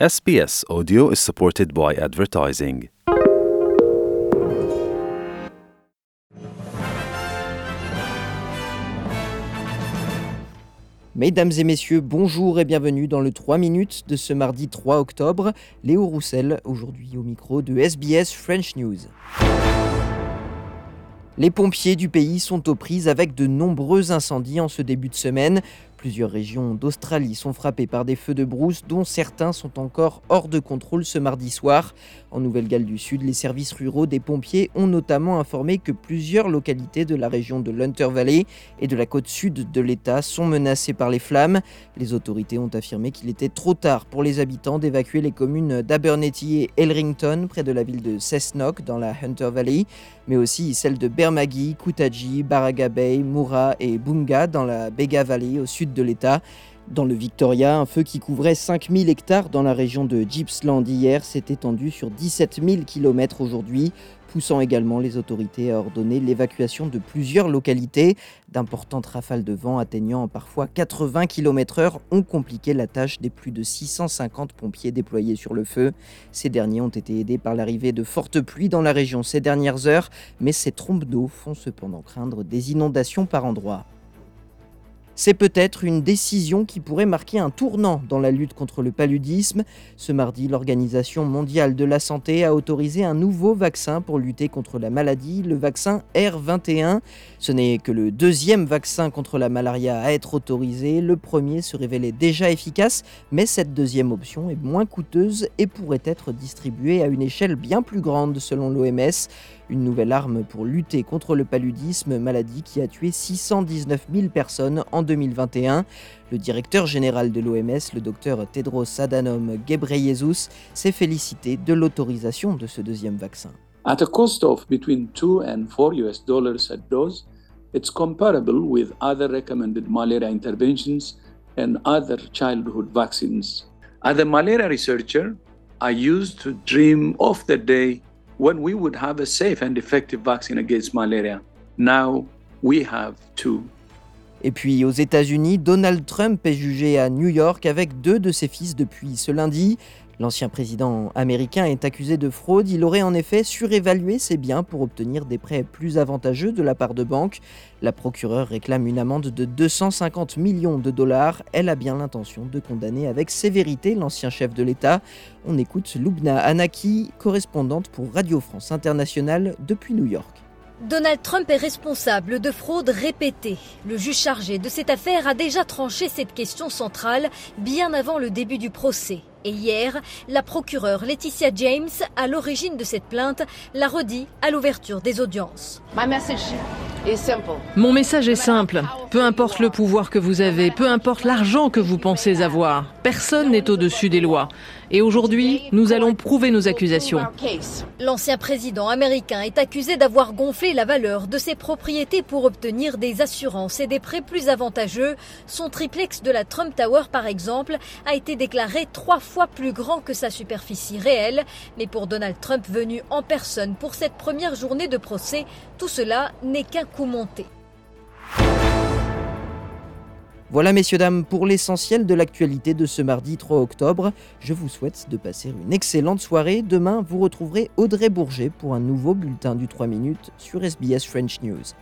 SBS Audio is supported by advertising. Mesdames et messieurs, bonjour et bienvenue dans le 3 minutes de ce mardi 3 octobre. Léo Roussel, aujourd'hui au micro de SBS French News. Les pompiers du pays sont aux prises avec de nombreux incendies en ce début de semaine. Plusieurs régions d'Australie sont frappées par des feux de brousse dont certains sont encore hors de contrôle ce mardi soir. En Nouvelle-Galles du Sud, les services ruraux des pompiers ont notamment informé que plusieurs localités de la région de l'Hunter Valley et de la côte sud de l'État sont menacées par les flammes. Les autorités ont affirmé qu'il était trop tard pour les habitants d'évacuer les communes d'Abernethy et Elrington près de la ville de Cessnock dans la Hunter Valley, mais aussi celles de Bermagui, Kutaji, Barraga Bay, Moura et Bunga dans la Bega Valley au sud de l'État. Dans le Victoria, un feu qui couvrait 5000 hectares dans la région de Gippsland hier s'est étendu sur 17 000 km aujourd'hui, poussant également les autorités à ordonner l'évacuation de plusieurs localités. D'importantes rafales de vent atteignant parfois 80 km/h ont compliqué la tâche des plus de 650 pompiers déployés sur le feu. Ces derniers ont été aidés par l'arrivée de fortes pluies dans la région ces dernières heures, mais ces trompes d'eau font cependant craindre des inondations par endroits. C'est peut-être une décision qui pourrait marquer un tournant dans la lutte contre le paludisme. Ce mardi, l'Organisation mondiale de la santé a autorisé un nouveau vaccin pour lutter contre la maladie, le vaccin R21. Ce n'est que le deuxième vaccin contre la malaria à être autorisé. Le premier se révélait déjà efficace, mais cette deuxième option est moins coûteuse et pourrait être distribuée à une échelle bien plus grande selon l'OMS. Une nouvelle arme pour lutter contre le paludisme, maladie qui a tué 619 000 personnes en 2021. Le directeur général de l'OMS, le docteur Tedros Adhanom Ghebreyesus, s'est félicité de l'autorisation de ce deuxième vaccin. At a cost of between 2 and 4 US dollars a dose, it's comparable with other recommended malaria interventions and other childhood vaccines. As a malaria researcher, I used to dream of the day when we would have a safe and effective vaccine against malaria. Now we have two. Et puis aux États-Unis, Donald Trump est jugé à New York avec deux de ses fils depuis ce lundi. L'ancien président américain est accusé de fraude. Il aurait en effet surévalué ses biens pour obtenir des prêts plus avantageux de la part de banques. La procureure réclame une amende de 250 millions de dollars. Elle a bien l'intention de condamner avec sévérité l'ancien chef de l'État. On écoute Lubna Anaki, correspondante pour Radio France Internationale depuis New York. Donald Trump est responsable de fraudes répétées. Le juge chargé de cette affaire a déjà tranché cette question centrale bien avant le début du procès. Et hier, la procureure Laetitia James, à l'origine de cette plainte, l'a redit à l'ouverture des audiences. Mon message est simple. Peu importe le pouvoir que vous avez, peu importe l'argent que vous pensez avoir, personne n'est au-dessus des lois. Et aujourd'hui, nous allons prouver nos accusations. L'ancien président américain est accusé d'avoir gonflé la valeur de ses propriétés pour obtenir des assurances et des prêts plus avantageux. Son triplex de la Trump Tower, par exemple, a été déclaré trois fois plus grand que sa superficie réelle. Mais pour Donald Trump venu en personne pour cette première journée de procès, tout cela n'est qu'un Voilà messieurs dames pour l'essentiel de l'actualité de ce mardi 3 octobre. Je vous souhaite de passer une excellente soirée. Demain, vous retrouverez Audrey Bourget pour un nouveau bulletin du 3 minutes sur SBS French News.